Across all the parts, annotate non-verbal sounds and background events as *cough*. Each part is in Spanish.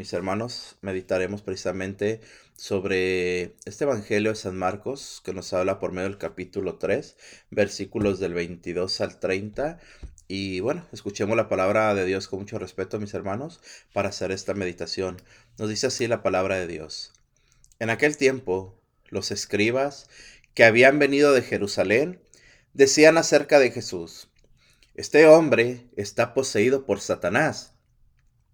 mis hermanos, meditaremos precisamente sobre este Evangelio de San Marcos que nos habla por medio del capítulo 3, versículos del 22 al 30. Y bueno, escuchemos la palabra de Dios con mucho respeto, mis hermanos, para hacer esta meditación. Nos dice así la palabra de Dios. En aquel tiempo, los escribas que habían venido de Jerusalén decían acerca de Jesús, este hombre está poseído por Satanás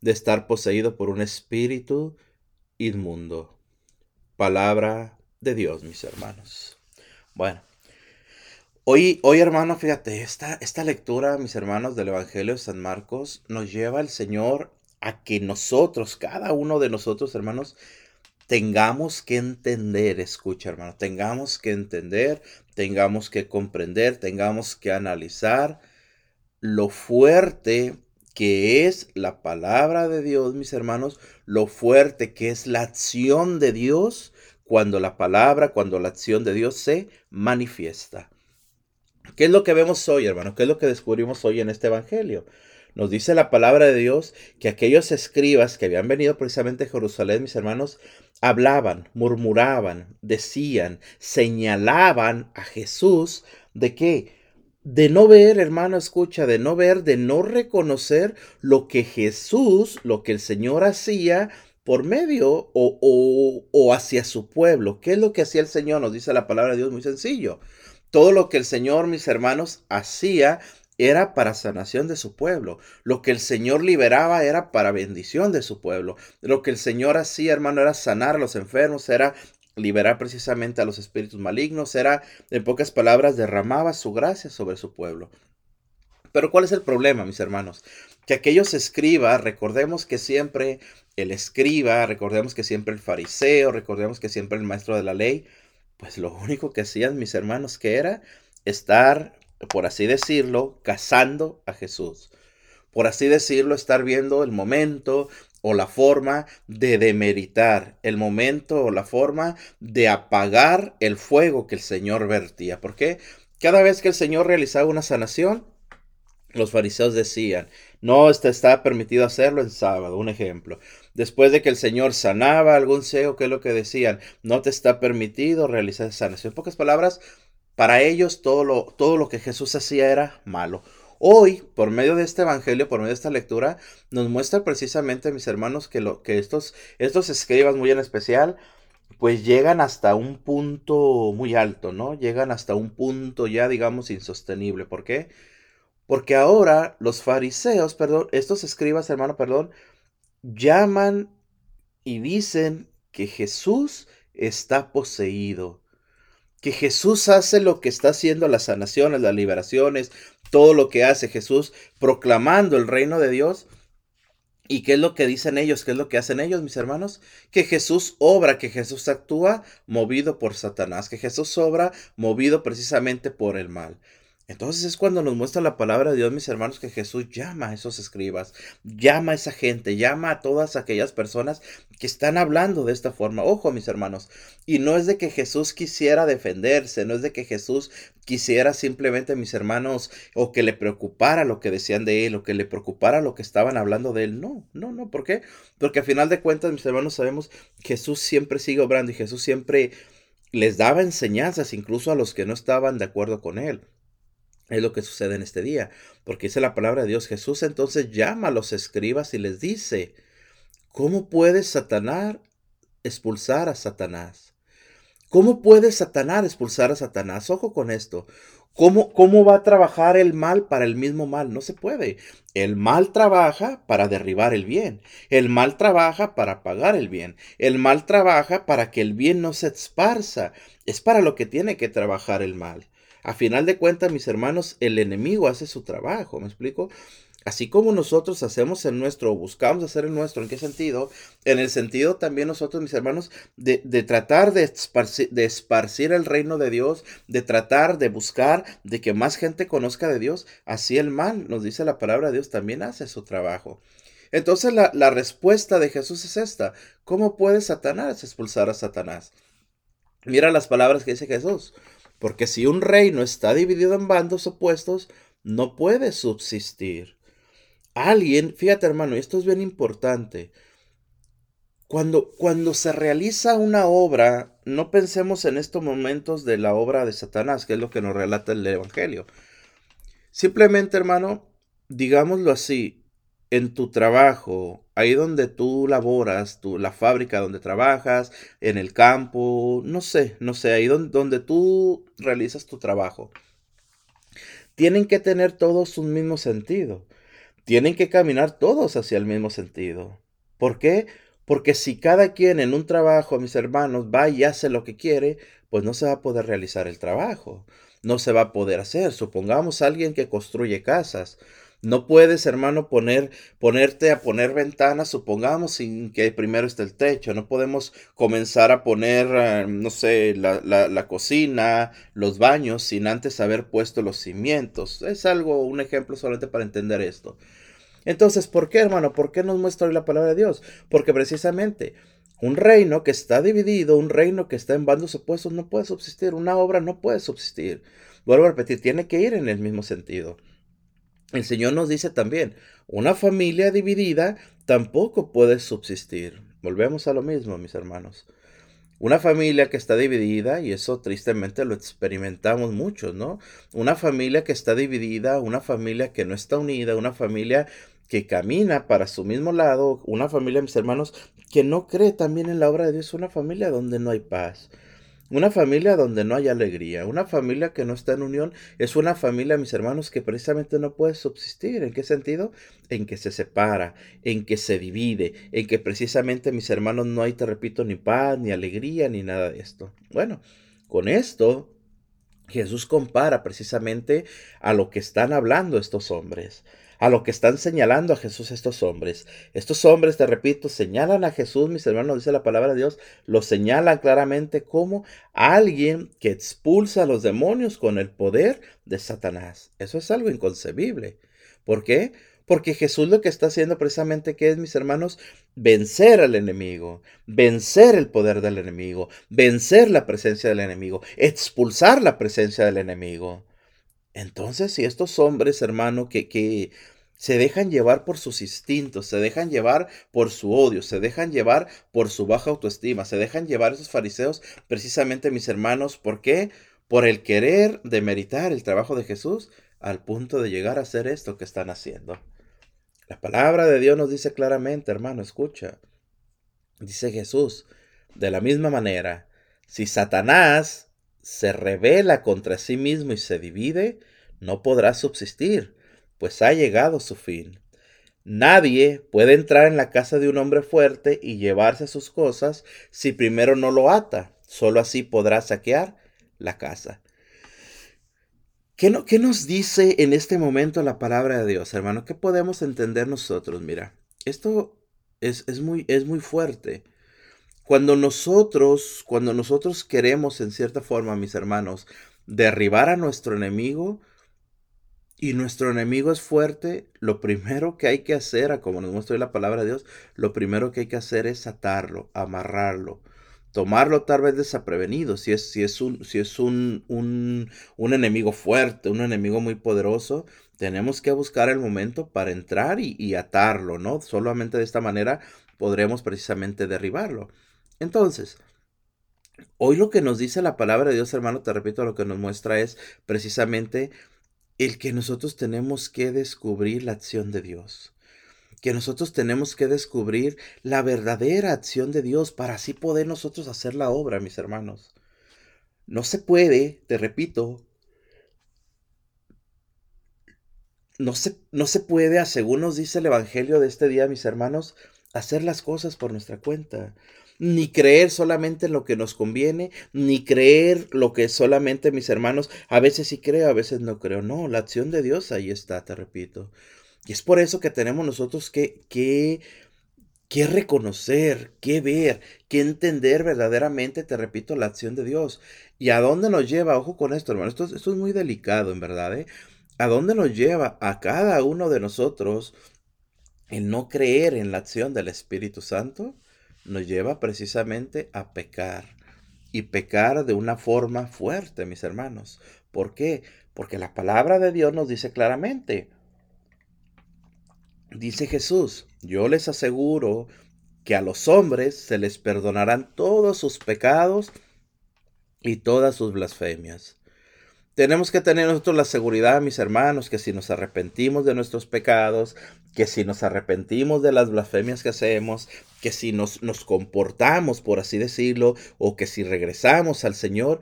de estar poseído por un espíritu inmundo. Palabra de Dios, mis hermanos. Bueno, hoy, hoy hermano, fíjate, esta, esta lectura, mis hermanos, del Evangelio de San Marcos nos lleva el Señor a que nosotros, cada uno de nosotros, hermanos, tengamos que entender, escucha hermano, tengamos que entender, tengamos que comprender, tengamos que analizar lo fuerte que es la palabra de Dios, mis hermanos, lo fuerte que es la acción de Dios cuando la palabra, cuando la acción de Dios se manifiesta. ¿Qué es lo que vemos hoy, hermano? ¿Qué es lo que descubrimos hoy en este Evangelio? Nos dice la palabra de Dios que aquellos escribas que habían venido precisamente a Jerusalén, mis hermanos, hablaban, murmuraban, decían, señalaban a Jesús de qué? De no ver, hermano, escucha, de no ver, de no reconocer lo que Jesús, lo que el Señor hacía por medio o, o, hacia su pueblo. ¿Qué es lo que hacía el Señor? Nos dice la palabra de Dios muy sencillo. Todo lo que el Señor, mis hermanos, hacía era para sanación de su pueblo. Lo que el Señor liberaba era para bendición de su pueblo. Lo que el Señor hacía, hermano, era sanar a los enfermos, era liberar precisamente a los espíritus malignos, era, en pocas palabras, derramaba su gracia sobre su pueblo. Pero ¿cuál es el problema, mis hermanos? Que aquellos escribas, recordemos que siempre el escriba, recordemos que siempre el fariseo, recordemos que siempre el maestro de la ley, pues lo único que hacían mis hermanos que era estar, por así decirlo, cazando a Jesús. Por así decirlo, estar viendo el momento, o la forma de demeritar, el momento o la forma de apagar el fuego que el Señor vertía. Porque cada vez que el Señor realizaba una sanación, los fariseos decían, no este está permitido hacerlo en sábado, un ejemplo. Después de que el Señor sanaba algún ciego, ¿qué es lo que decían? No te está permitido realizar sanación. En pocas palabras, para ellos todo lo, todo lo que Jesús hacía era malo. Hoy, por medio de este evangelio, por medio de esta lectura, nos muestra precisamente, mis hermanos, que, lo, que estos, estos escribas muy en especial, pues llegan hasta un punto muy alto, ¿no? Llegan hasta un punto ya, digamos, insostenible. ¿Por qué? Porque ahora los fariseos, perdón, estos escribas, hermano, perdón, llaman y dicen que Jesús está poseído que Jesús hace lo que está haciendo las sanaciones, las liberaciones, todo lo que hace Jesús proclamando el reino de Dios. ¿Y qué es lo que dicen ellos? ¿Qué es lo que hacen ellos, mis hermanos? Que Jesús obra, que Jesús actúa movido por Satanás, que Jesús obra movido precisamente por el mal. Entonces es cuando nos muestra la palabra de Dios, mis hermanos, que Jesús llama a esos escribas, llama a esa gente, llama a todas aquellas personas que están hablando de esta forma. Ojo, mis hermanos, y no es de que Jesús quisiera defenderse, no es de que Jesús quisiera simplemente, mis hermanos, o que le preocupara lo que decían de él, o que le preocupara lo que estaban hablando de él. No, no, no, ¿por qué? Porque a final de cuentas, mis hermanos, sabemos Jesús siempre sigue obrando y Jesús siempre les daba enseñanzas incluso a los que no estaban de acuerdo con él. Es lo que sucede en este día, porque dice la palabra de Dios. Jesús entonces llama a los escribas y les dice, ¿cómo puede Satanás, expulsar a Satanás. ¿Cómo puede Satanás expulsar a Satanás? Ojo con esto. ¿Cómo, ¿Cómo va a trabajar el mal para el mismo mal? No se puede. El mal trabaja para derribar el bien. El mal trabaja para pagar el bien. El mal trabaja para que el bien no se esparza. Es para lo que tiene que trabajar el mal. A final de cuentas, mis hermanos, el enemigo hace su trabajo. ¿Me explico? Así como nosotros hacemos el nuestro, buscamos hacer el nuestro, ¿en qué sentido? En el sentido también nosotros, mis hermanos, de, tratar de esparcir, de esparcir, el reino de Dios, de tratar de buscar de que más gente conozca de Dios, así el mal, nos dice la palabra de Dios, también hace su trabajo. Entonces la, la respuesta de Jesús es esta, ¿cómo puede Satanás expulsar a Satanás? Mira las palabras que dice Jesús, porque si un reino está dividido en bandos opuestos, no puede subsistir alguien, fíjate hermano, esto es bien importante. Cuando, cuando se realiza una obra, no pensemos en estos momentos de la obra de Satanás, que es lo que nos relata el Evangelio. Simplemente, hermano, digámoslo así, en tu trabajo, ahí donde tú laboras, tu, la fábrica donde trabajas, en el campo, no sé, no sé, ahí donde, donde tú realizas tu trabajo, tienen que tener todos un mismo sentido tienen que caminar todos hacia el mismo sentido. ¿Por qué? Porque si cada quien en un trabajo, mis hermanos, va y hace lo que quiere, pues no se va a poder realizar el trabajo. No se va a poder hacer. Supongamos alguien que construye casas. No puedes, hermano, poner, ponerte a poner ventanas, supongamos, sin que primero esté el techo. No podemos comenzar a poner, eh, no sé, la, la, cocina, los baños, sin antes haber puesto los cimientos. Es algo, un ejemplo solamente para entender esto. Entonces, ¿por qué, hermano? ¿Por qué nos muestra hoy la palabra de Dios? Porque precisamente un reino que está dividido, un reino que está en bandos opuestos, no puede subsistir. Una obra no puede subsistir. Vuelvo a repetir, tiene que ir en el mismo sentido. El Señor nos dice también, una familia dividida tampoco puede subsistir. Volvemos a lo mismo, mis hermanos. Una familia que está dividida, y eso tristemente lo experimentamos muchos, ¿no? Una familia que está dividida, una familia que no está unida, una familia que camina para su mismo lado, una familia, mis hermanos, que no cree también en la obra de Dios, una familia donde no hay paz, una familia donde no hay alegría, una familia que no está en unión, es una familia, mis hermanos, que precisamente no puede subsistir. ¿En qué sentido? En que se separa, en que se divide, en que precisamente, mis hermanos, no hay, te repito, ni paz, ni alegría, ni nada de esto. Bueno, con esto, Jesús compara precisamente a lo que están hablando estos hombres a lo que están señalando a Jesús estos hombres. Estos hombres, te repito, señalan a Jesús, mis hermanos, dice la palabra de Dios, lo señalan claramente como alguien que expulsa a los demonios con el poder de Satanás. Eso es algo inconcebible. ¿Por qué? Porque Jesús lo que está haciendo precisamente es, mis hermanos, vencer al enemigo, vencer el poder del enemigo, vencer la presencia del enemigo, expulsar la presencia del enemigo. Entonces, si estos hombres, hermano, que, que se dejan llevar por sus instintos, se dejan llevar por su odio, se dejan llevar por su baja autoestima, se dejan llevar esos fariseos, precisamente mis hermanos, ¿por qué? Por el querer demeritar el trabajo de Jesús al punto de llegar a hacer esto que están haciendo. La palabra de Dios nos dice claramente, hermano, escucha. Dice Jesús, de la misma manera, si Satanás se revela contra sí mismo y se divide, no podrá subsistir, pues ha llegado su fin. Nadie puede entrar en la casa de un hombre fuerte y llevarse sus cosas si primero no lo ata. Solo así podrá saquear la casa. ¿Qué, no, ¿Qué, nos dice en este momento la palabra de Dios, hermano? ¿Qué podemos entender nosotros? Mira, esto es muy fuerte. Cuando nosotros, cuando nosotros queremos en cierta forma, mis hermanos, derribar a nuestro enemigo y nuestro enemigo es fuerte, lo primero que hay que hacer, como nos muestra la palabra de Dios, lo primero que hay que hacer es atarlo, amarrarlo, tomarlo tal vez desaprevenido, si es, si es, un, si es un, un, un enemigo fuerte, un enemigo muy poderoso, tenemos que buscar el momento para entrar y, y atarlo, ¿no? Solamente de esta manera podremos precisamente derribarlo. Entonces, hoy lo que nos dice la palabra de Dios, hermano, te repito, lo que nos muestra es precisamente el que nosotros tenemos que descubrir la acción de Dios. que nosotros tenemos que descubrir la verdadera acción de Dios para así poder nosotros hacer la obra, mis hermanos. No se puede, te repito, no se, no se puede, según nos dice el Evangelio de este día, mis hermanos, hacer las cosas por nuestra cuenta. Ni creer solamente en lo que nos conviene, ni creer lo que solamente mis hermanos, a veces sí creo, a veces no creo. No, la acción de Dios ahí está, te repito. Y es por eso que tenemos nosotros que, que, que reconocer, que ver, que entender verdaderamente, te repito, la acción de Dios. ¿Y a dónde nos lleva? Ojo con esto, hermano. Esto, esto es muy delicado, en verdad. ¿eh? ¿A dónde nos lleva a cada uno de nosotros el no creer en la acción del Espíritu Santo? Nos lleva precisamente a pecar. Y pecar de una forma fuerte, mis hermanos. ¿Por qué? Porque la palabra de Dios nos dice claramente. Dice Jesús, yo les aseguro que a los hombres se les perdonarán todos sus pecados y todas sus blasfemias. Tenemos que tener nosotros la seguridad, mis hermanos, que si nos arrepentimos de nuestros pecados, que si nos arrepentimos de las blasfemias que hacemos, que si nos, nos comportamos, por así decirlo, o que si regresamos al Señor,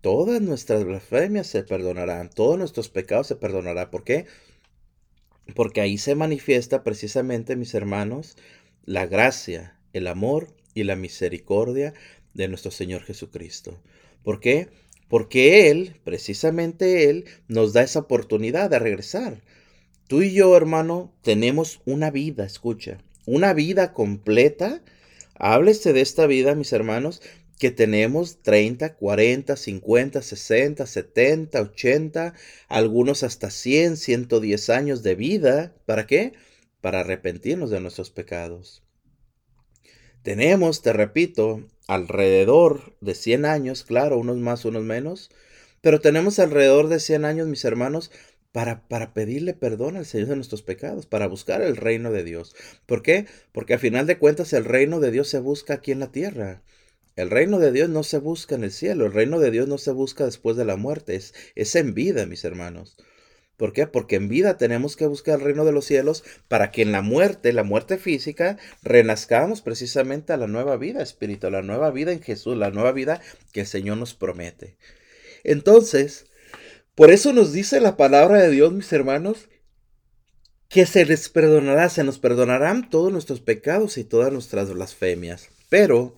todas nuestras blasfemias se perdonarán, todos nuestros pecados se perdonarán. ¿Por qué? Porque ahí se manifiesta precisamente, mis hermanos, la gracia, el amor y la misericordia de nuestro Señor Jesucristo. ¿Por qué? Porque Él, precisamente Él, nos da esa oportunidad de regresar. Tú y yo, hermano, tenemos una vida, escucha, una vida completa. Háblese de esta vida, mis hermanos, que tenemos 30, 40, 50, 60, 70, 80, algunos hasta 100, 110 años de vida. ¿Para qué? Para arrepentirnos de nuestros pecados. Tenemos, te repito, alrededor de 100 años, claro, unos más, unos menos, pero tenemos alrededor de 100 años, mis hermanos, para, para, pedirle perdón al Señor de nuestros pecados, para buscar el reino de Dios. ¿Por qué? Porque a final de cuentas el reino de Dios se busca aquí en la tierra. El reino de Dios no se busca en el cielo, el reino de Dios no se busca después de la muerte, es, es en vida, mis hermanos. ¿Por qué? Porque en vida tenemos que buscar el reino de los cielos para que en la muerte, la muerte física, renazcamos precisamente a la nueva vida espiritual, la nueva vida en Jesús, la nueva vida que el Señor nos promete. Entonces, por eso nos dice la palabra de Dios, mis hermanos, que se les perdonará, se nos perdonarán todos nuestros pecados y todas nuestras blasfemias. Pero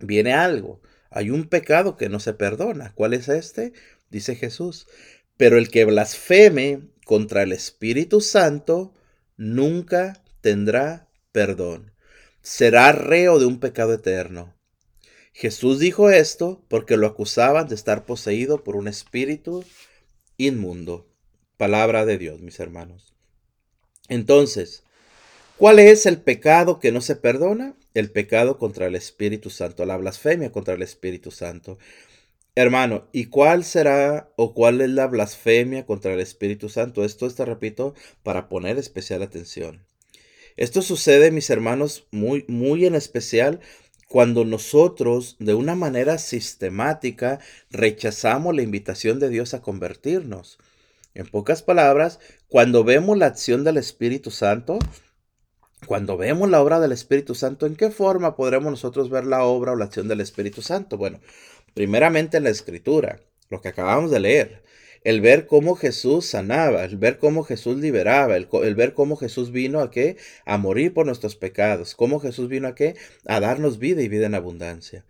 viene algo, hay un pecado que no se perdona. ¿Cuál es este? Dice Jesús, pero el que blasfeme contra el Espíritu Santo nunca tendrá perdón. Será reo de un pecado eterno. Jesús dijo esto porque lo acusaban de estar poseído por un espíritu inmundo. Palabra de Dios, mis hermanos. Entonces, ¿cuál es el pecado que no se perdona? El pecado contra el Espíritu Santo, la blasfemia contra el Espíritu Santo. Hermano, ¿y cuál será o cuál es la blasfemia contra el Espíritu Santo? Esto está, repito, para poner especial atención. Esto sucede, mis hermanos, muy, muy en especial cuando nosotros de una manera sistemática rechazamos la invitación de Dios a convertirnos. En pocas palabras, cuando vemos la acción del Espíritu Santo, cuando vemos la obra del Espíritu Santo, ¿en qué forma podremos nosotros ver la obra o la acción del Espíritu Santo? Bueno, Primeramente en la escritura, lo que acabamos de leer, el ver cómo Jesús sanaba, el ver cómo Jesús liberaba, el, ver cómo Jesús vino a qué? A morir por nuestros pecados, cómo Jesús vino a qué? A darnos vida y vida en abundancia.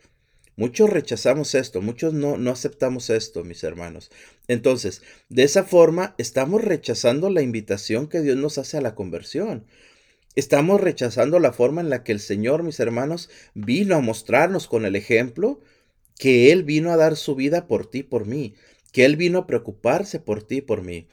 Muchos rechazamos esto, muchos no, no aceptamos esto, mis hermanos. Entonces, de esa forma, estamos rechazando la invitación que Dios nos hace a la conversión. Estamos rechazando la forma en la que el Señor, mis hermanos, vino a mostrarnos con el ejemplo que Él vino a dar su vida por ti, por mí, que Él vino a preocuparse por ti, por mí.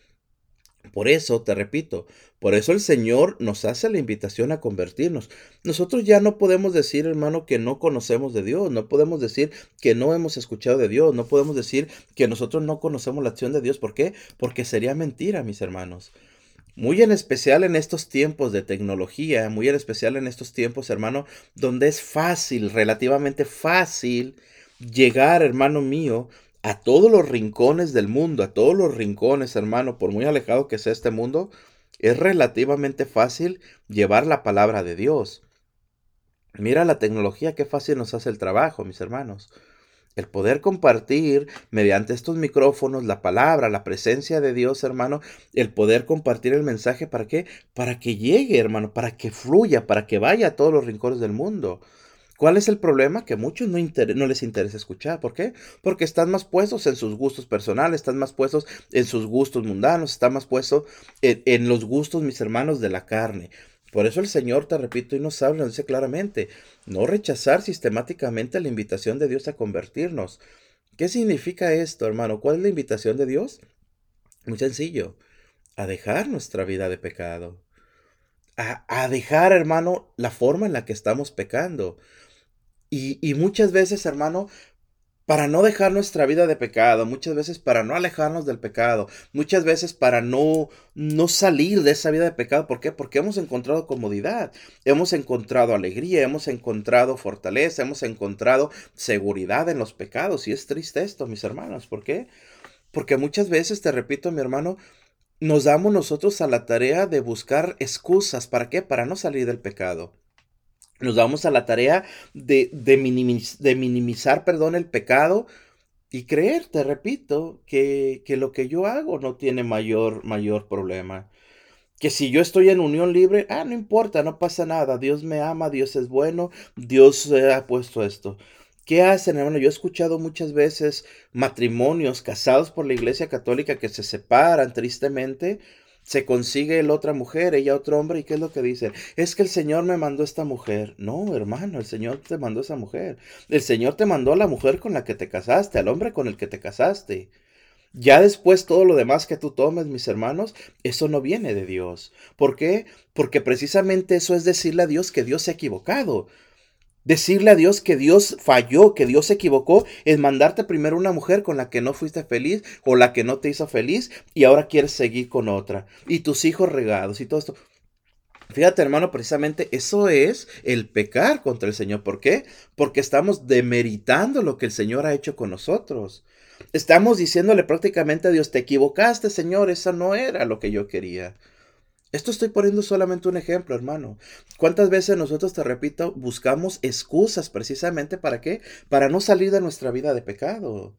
Por eso, te repito, por eso el Señor nos hace la invitación a convertirnos. Nosotros ya no podemos decir, hermano, que no conocemos de Dios, no podemos decir que no hemos escuchado de Dios, no podemos decir que nosotros no conocemos la acción de Dios. ¿Por qué? Porque sería mentira, mis hermanos. Muy en especial en estos tiempos de tecnología, muy en especial en estos tiempos, hermano, donde es fácil, relativamente fácil, llegar, hermano mío, a todos los rincones del mundo, a todos los rincones, hermano, por muy alejado que sea este mundo, es relativamente fácil llevar la palabra de Dios. Mira la tecnología, qué fácil nos hace el trabajo, mis hermanos. El poder compartir mediante estos micrófonos la palabra, la presencia de Dios, hermano, el poder compartir el mensaje, ¿para qué? Para que llegue, hermano, para que fluya, para que vaya a todos los rincones del mundo. ¿Cuál es el problema? Que a muchos no, les interesa escuchar. ¿Por qué? Porque están más puestos en sus gustos personales, están más puestos en sus gustos mundanos, están más puestos en, en los gustos, mis hermanos, de la carne. Por eso el Señor, te repito, y nos habla, nos dice claramente, no rechazar sistemáticamente la invitación de Dios a convertirnos. ¿Qué significa esto, hermano? ¿Cuál es la invitación de Dios? Muy sencillo, a dejar nuestra vida de pecado. A, a dejar, hermano, la forma en la que estamos pecando. Y, muchas veces, hermano, para no dejar nuestra vida de pecado, muchas veces para no alejarnos del pecado, muchas veces para no, no salir de esa vida de pecado. ¿Por qué? Porque hemos encontrado comodidad, hemos encontrado alegría, hemos encontrado fortaleza, hemos encontrado seguridad en los pecados. Y es triste esto, mis hermanos. ¿Por qué? Porque muchas veces, te repito, mi hermano, nos damos nosotros a la tarea de buscar excusas. ¿Para qué? Para no salir del pecado nos damos a la tarea de, minimizar perdón, el pecado y creer, te repito, que, que, lo que yo hago no tiene mayor, mayor problema. Que si yo estoy en unión libre, ah, no importa, no pasa nada, Dios me ama, Dios es bueno, Dios ha puesto esto. ¿Qué hacen, hermano? Yo he escuchado muchas veces matrimonios casados por la Iglesia Católica que se separan tristemente se consigue la otra mujer, ella otro hombre, ¿y qué es lo que dice? Es que el Señor me mandó esta mujer. No, hermano, el Señor te mandó esa mujer. El Señor te mandó a la mujer con la que te casaste, al hombre con el que te casaste. Ya después todo lo demás que tú tomes, mis hermanos, eso no viene de Dios. ¿Por qué? Porque precisamente eso es decirle a Dios que Dios se ha equivocado. Decirle a Dios que Dios falló, que Dios se equivocó, es mandarte primero una mujer con la que no fuiste feliz o la que no te hizo feliz y ahora quieres seguir con otra. Y tus hijos regados y todo esto. Fíjate, hermano, precisamente eso es el pecar contra el Señor. ¿Por qué? Porque estamos demeritando lo que el Señor ha hecho con nosotros. Estamos diciéndole prácticamente a Dios, te equivocaste, Señor, eso no era lo que yo quería. Esto estoy poniendo solamente un ejemplo, hermano. ¿Cuántas veces nosotros, te repito, buscamos excusas precisamente para qué? Para no salir de nuestra vida de pecado.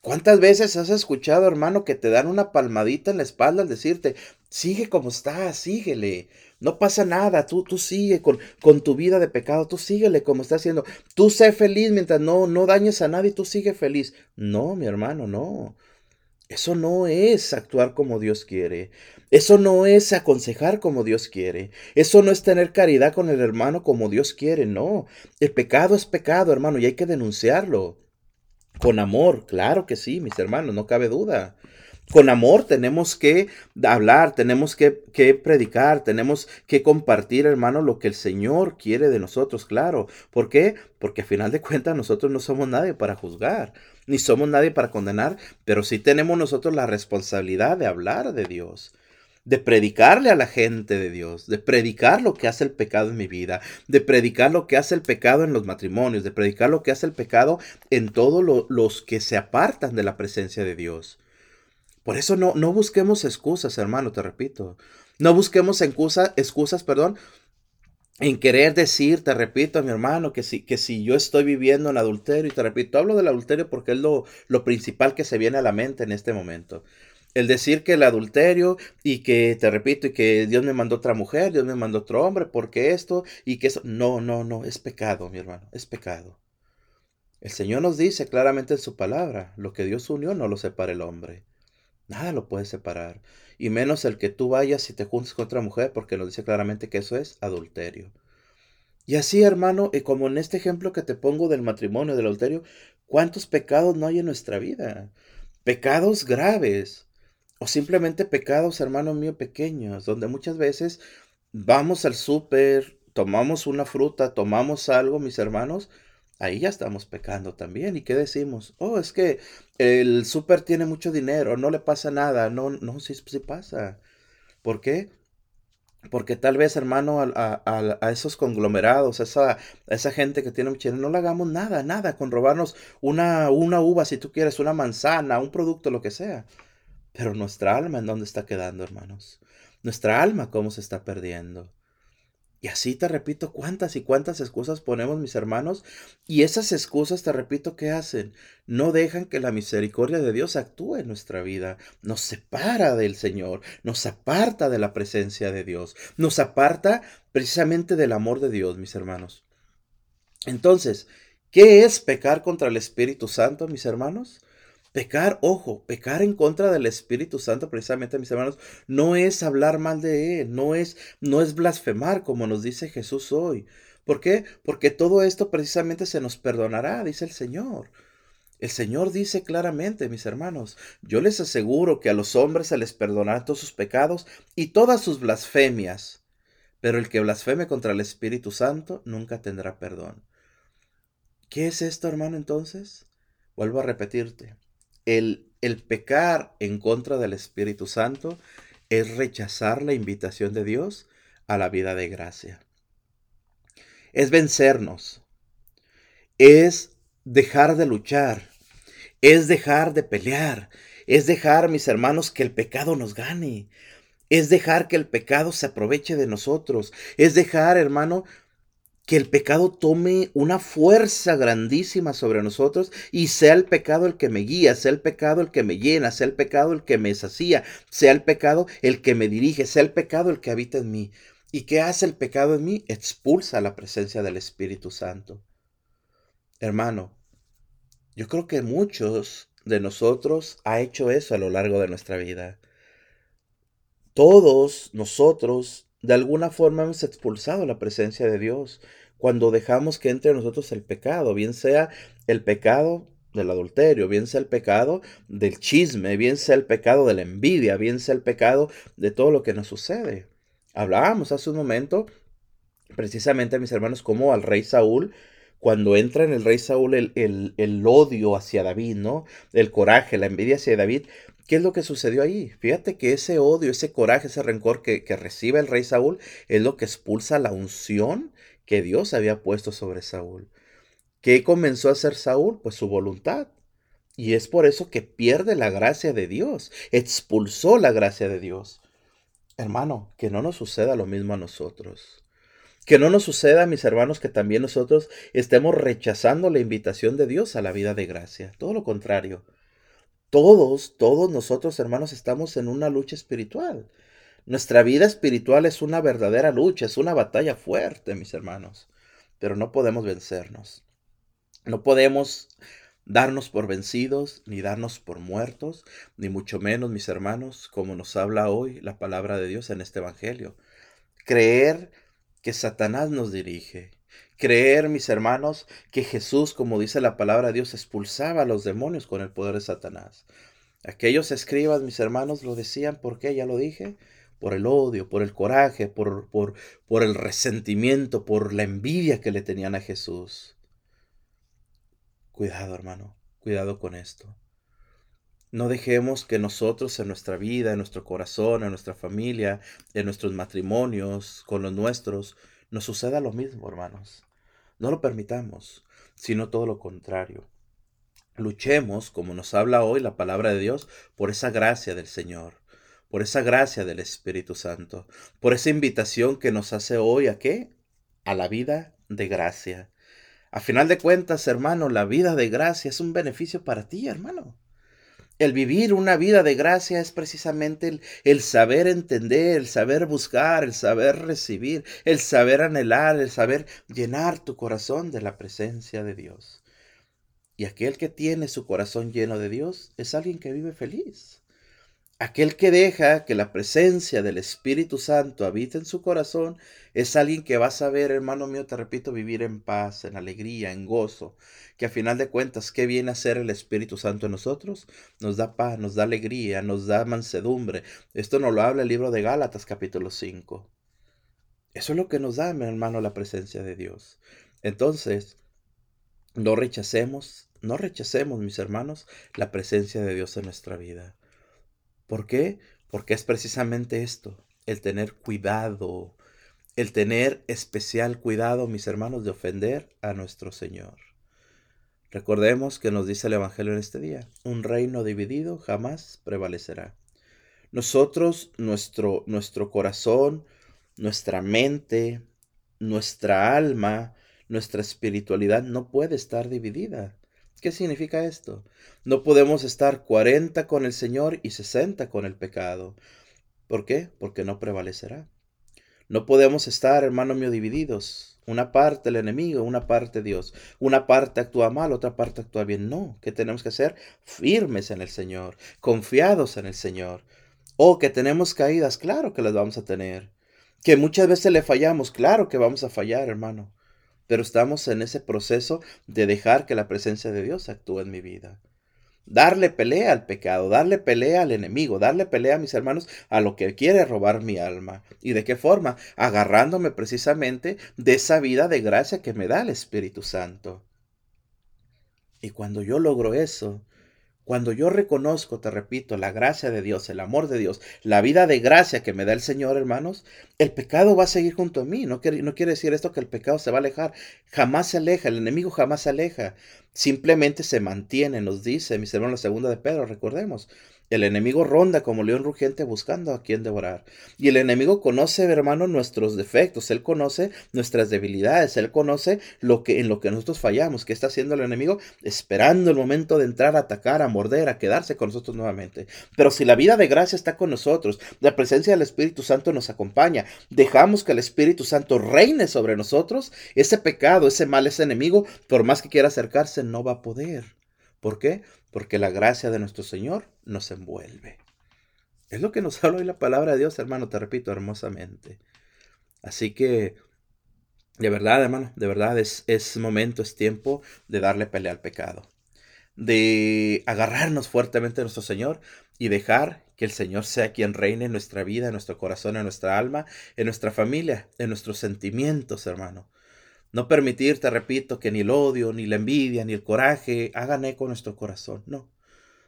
¿Cuántas veces has escuchado, hermano, que te dan una palmadita en la espalda al decirte, sigue como estás, síguele, no pasa nada, tú, tú sigue con, con tu vida de pecado, tú síguele como estás haciendo, tú sé feliz mientras no, no dañes a nadie, tú sigue feliz. No, mi hermano, no. Eso no es actuar como Dios quiere. Eso no es aconsejar como Dios quiere. Eso no es tener caridad con el hermano como Dios quiere. No. El pecado es pecado, hermano, y hay que denunciarlo. Con amor, claro que sí, mis hermanos, no cabe duda. Con amor tenemos que hablar, tenemos que, predicar, tenemos que compartir, hermano, lo que el Señor quiere de nosotros, claro. ¿Por qué? Porque a final de cuentas nosotros no somos nadie para juzgar ni somos nadie para condenar, pero sí tenemos nosotros la responsabilidad de hablar de Dios, de predicarle a la gente de Dios, de predicar lo que hace el pecado en mi vida, de predicar lo que hace el pecado en los matrimonios, de predicar lo que hace el pecado en todos los que se apartan de la presencia de Dios. Por eso no, no busquemos excusas, hermano, te repito. No busquemos excusas, excusas, perdón, en querer decir, te repito, mi hermano, que si, que si yo estoy viviendo en adulterio, y te repito, hablo del adulterio porque es lo, lo principal que se viene a la mente en este momento. El decir que el adulterio y que, te repito, y que Dios me mandó otra mujer, Dios me mandó otro hombre, porque esto y que eso, no, no, no, es pecado, mi hermano, es pecado. El Señor nos dice claramente en su palabra, lo que Dios unió no lo separa el hombre. Nada lo puede separar. Y menos el que tú vayas y te juntes con otra mujer, porque nos dice claramente que eso es adulterio. Y así, hermano, y como en este ejemplo que te pongo del matrimonio, del adulterio, ¿cuántos pecados no hay en nuestra vida? Pecados graves. O simplemente pecados, hermano mío, pequeños, donde muchas veces vamos al súper, tomamos una fruta, tomamos algo, mis hermanos, ahí ya estamos pecando también. ¿Y qué decimos? Oh, es que el súper tiene mucho dinero, no le pasa nada. No, no, sí, sí pasa. ¿Por qué? Porque tal vez, hermano, a, a, esos conglomerados, a esa, esa gente que tiene mucho no le hagamos nada, nada, con robarnos una, una uva, si tú quieres, una manzana, un producto, lo que sea. Pero nuestra alma, ¿en dónde está quedando, hermanos? nuestra alma cómo se está perdiendo. Y así te repito, cuántas y cuántas excusas ponemos, mis hermanos, y esas excusas, te repito, ¿qué hacen? No dejan que la misericordia de Dios actúe en nuestra vida, nos separa del Señor, nos aparta de la presencia de Dios, nos aparta precisamente del amor de Dios, mis hermanos. Entonces, ¿qué es pecar contra el Espíritu Santo, mis hermanos? Pecar, ojo, pecar en contra del Espíritu Santo, precisamente, mis hermanos, no es hablar mal de Él, no es, no es blasfemar, como nos dice Jesús hoy. ¿Por qué? Porque todo esto precisamente se nos perdonará, dice el Señor. El Señor dice claramente, mis hermanos, yo les aseguro que a los hombres se les perdonará todos sus pecados y todas sus blasfemias, pero el que blasfeme contra el Espíritu Santo nunca tendrá perdón. ¿Qué es esto, hermano, entonces? Vuelvo a repetirte el, pecar en contra del Espíritu Santo es rechazar la invitación de Dios a la vida de gracia. Es vencernos. Es dejar de luchar. Es dejar de pelear. Es dejar, mis hermanos, que el pecado nos gane. Es dejar que el pecado se aproveche de nosotros. Es dejar, hermano, que el pecado tome una fuerza grandísima sobre nosotros y sea el pecado el que me guía, sea el pecado el que me llena, sea el pecado el que me sacía, sea el pecado el que me dirige, sea el pecado el que habita en mí. ¿Y qué hace el pecado en mí? Expulsa la presencia del Espíritu Santo. Hermano, yo creo que muchos de nosotros ha hecho eso a lo largo de nuestra vida. Todos nosotros de alguna forma hemos expulsado la presencia de Dios cuando dejamos que entre nosotros el pecado, bien sea el pecado del adulterio, bien sea el pecado del chisme, bien sea el pecado de la envidia, bien sea el pecado de todo lo que nos sucede. Hablábamos hace un momento, precisamente, mis hermanos, como al rey Saúl, cuando entra en el rey Saúl el, el, odio hacia David, ¿no? El coraje, la envidia hacia David, ¿Qué es lo que sucedió ahí? Fíjate que ese odio, ese coraje, ese rencor que, que, recibe el rey Saúl es lo que expulsa la unción que Dios había puesto sobre Saúl. ¿Qué comenzó a hacer Saúl? Pues su voluntad. Y es por eso que pierde la gracia de Dios, expulsó la gracia de Dios. Hermano, que no nos suceda lo mismo a nosotros. Que no nos suceda, mis hermanos, que también nosotros estemos rechazando la invitación de Dios a la vida de gracia. Todo lo contrario. Todos, todos nosotros, hermanos, estamos en una lucha espiritual. Nuestra vida espiritual es una verdadera lucha, es una batalla fuerte, mis hermanos, pero no podemos vencernos. No podemos darnos por vencidos, ni darnos por muertos, ni mucho menos, mis hermanos, como nos habla hoy la palabra de Dios en este Evangelio. Creer que Satanás nos dirige. Creer, mis hermanos, que Jesús, como dice la palabra de Dios, expulsaba a los demonios con el poder de Satanás. Aquellos escribas, mis hermanos, lo decían, ¿por qué? Ya lo dije, por el odio, por el coraje, por, por, por el resentimiento, por la envidia que le tenían a Jesús. Cuidado, hermano, cuidado con esto. No dejemos que nosotros en nuestra vida, en nuestro corazón, en nuestra familia, en nuestros matrimonios, con los nuestros, nos suceda lo mismo, hermanos. No lo permitamos, sino todo lo contrario. Luchemos, como nos habla hoy la palabra de Dios, por esa gracia del Señor por esa gracia del Espíritu Santo, por esa invitación que nos hace hoy a qué? A la vida de gracia. A final de cuentas, hermano, la vida de gracia es un beneficio para ti, hermano. El vivir una vida de gracia es precisamente el, saber entender, el saber buscar, el saber recibir, el saber anhelar, el saber llenar tu corazón de la presencia de Dios. Y aquel que tiene su corazón lleno de Dios es alguien que vive feliz. Aquel que deja que la presencia del Espíritu Santo habite en su corazón es alguien que va a saber, hermano mío, te repito, vivir en paz, en alegría, en gozo. Que a final de cuentas, ¿qué viene a hacer el Espíritu Santo en nosotros? Nos da paz, nos da alegría, nos da mansedumbre. Esto nos lo habla el libro de Gálatas capítulo 5. Eso es lo que nos da, mi hermano, la presencia de Dios. Entonces, no rechacemos, no rechacemos, mis hermanos, la presencia de Dios en nuestra vida. ¿Por qué? Porque es precisamente esto, el tener cuidado, el tener especial cuidado, mis hermanos, de ofender a nuestro Señor. Recordemos que nos dice el Evangelio en este día, un reino dividido jamás prevalecerá. Nosotros, nuestro, nuestro corazón, nuestra mente, nuestra alma, nuestra espiritualidad no puede estar dividida. ¿Qué significa esto? No podemos estar 40 con el Señor y 60 con el pecado. ¿Por qué? Porque no prevalecerá. No podemos estar, hermano mío, divididos. Una parte el enemigo, una parte Dios. Una parte actúa mal, otra parte actúa bien. No, ¿qué tenemos que hacer? Firmes en el Señor, confiados en el Señor. O que tenemos caídas, claro que las vamos a tener. Que muchas veces le fallamos, claro que vamos a fallar, hermano pero estamos en ese proceso de dejar que la presencia de Dios actúe en mi vida. Darle pelea al pecado, darle pelea al enemigo, darle pelea a mis hermanos a lo que quiere robar mi alma. ¿Y de qué forma? Agarrándome precisamente de esa vida de gracia que me da el Espíritu Santo. Y cuando yo logro eso, cuando yo reconozco, te repito, la gracia de Dios, el amor de Dios, la vida de gracia que me da el Señor, hermanos, el pecado va a seguir junto a mí. No quiere, decir esto que el pecado se va a alejar. Jamás se aleja, el enemigo jamás se aleja. Simplemente se mantiene, nos dice, mis hermanos, la segunda de Pedro, recordemos. El enemigo ronda como león rugiente buscando a quien devorar. Y el enemigo conoce, hermano, nuestros defectos. Él conoce nuestras debilidades. Él conoce lo que, en lo que nosotros fallamos. ¿Qué está haciendo el enemigo? Esperando el momento de entrar a atacar, a morder, a quedarse con nosotros nuevamente. Pero si la vida de gracia está con nosotros, la presencia del Espíritu Santo nos acompaña, dejamos que el Espíritu Santo reine sobre nosotros, ese pecado, ese mal, ese enemigo, por más que quiera acercarse, no va a poder. ¿Por qué? Porque la gracia de nuestro Señor nos envuelve. Es lo que nos *laughs* habla hoy la palabra de Dios, hermano, te repito, hermosamente. Así que, de verdad, hermano, de verdad es, momento, es tiempo de darle pelea al pecado. De agarrarnos fuertemente a nuestro Señor y dejar que el Señor sea quien reine en nuestra vida, en nuestro corazón, en nuestra alma, en nuestra familia, en nuestros sentimientos, hermano. No permitir, te repito, que ni el odio, ni la envidia, ni el coraje hagan eco en nuestro corazón, no.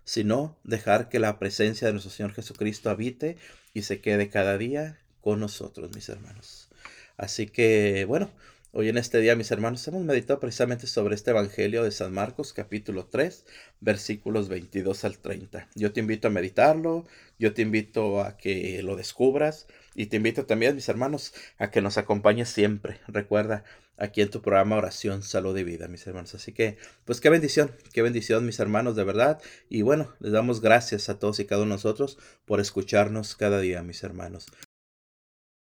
Sino dejar que la presencia de nuestro Señor Jesucristo habite y se quede cada día con nosotros, mis hermanos. Así que, bueno, hoy en este día, mis hermanos, hemos meditado precisamente sobre este Evangelio de San Marcos, capítulo 3, versículos 22 al 30. Yo te invito a meditarlo, yo te invito a que lo descubras y te invito también, mis hermanos, a que nos acompañes siempre. Recuerda, aquí en tu programa Oración, Salud y Vida, mis hermanos. Así que, pues qué bendición, qué bendición, mis hermanos, de verdad. Y bueno, les damos gracias a todos y cada uno de nosotros por escucharnos cada día, mis hermanos.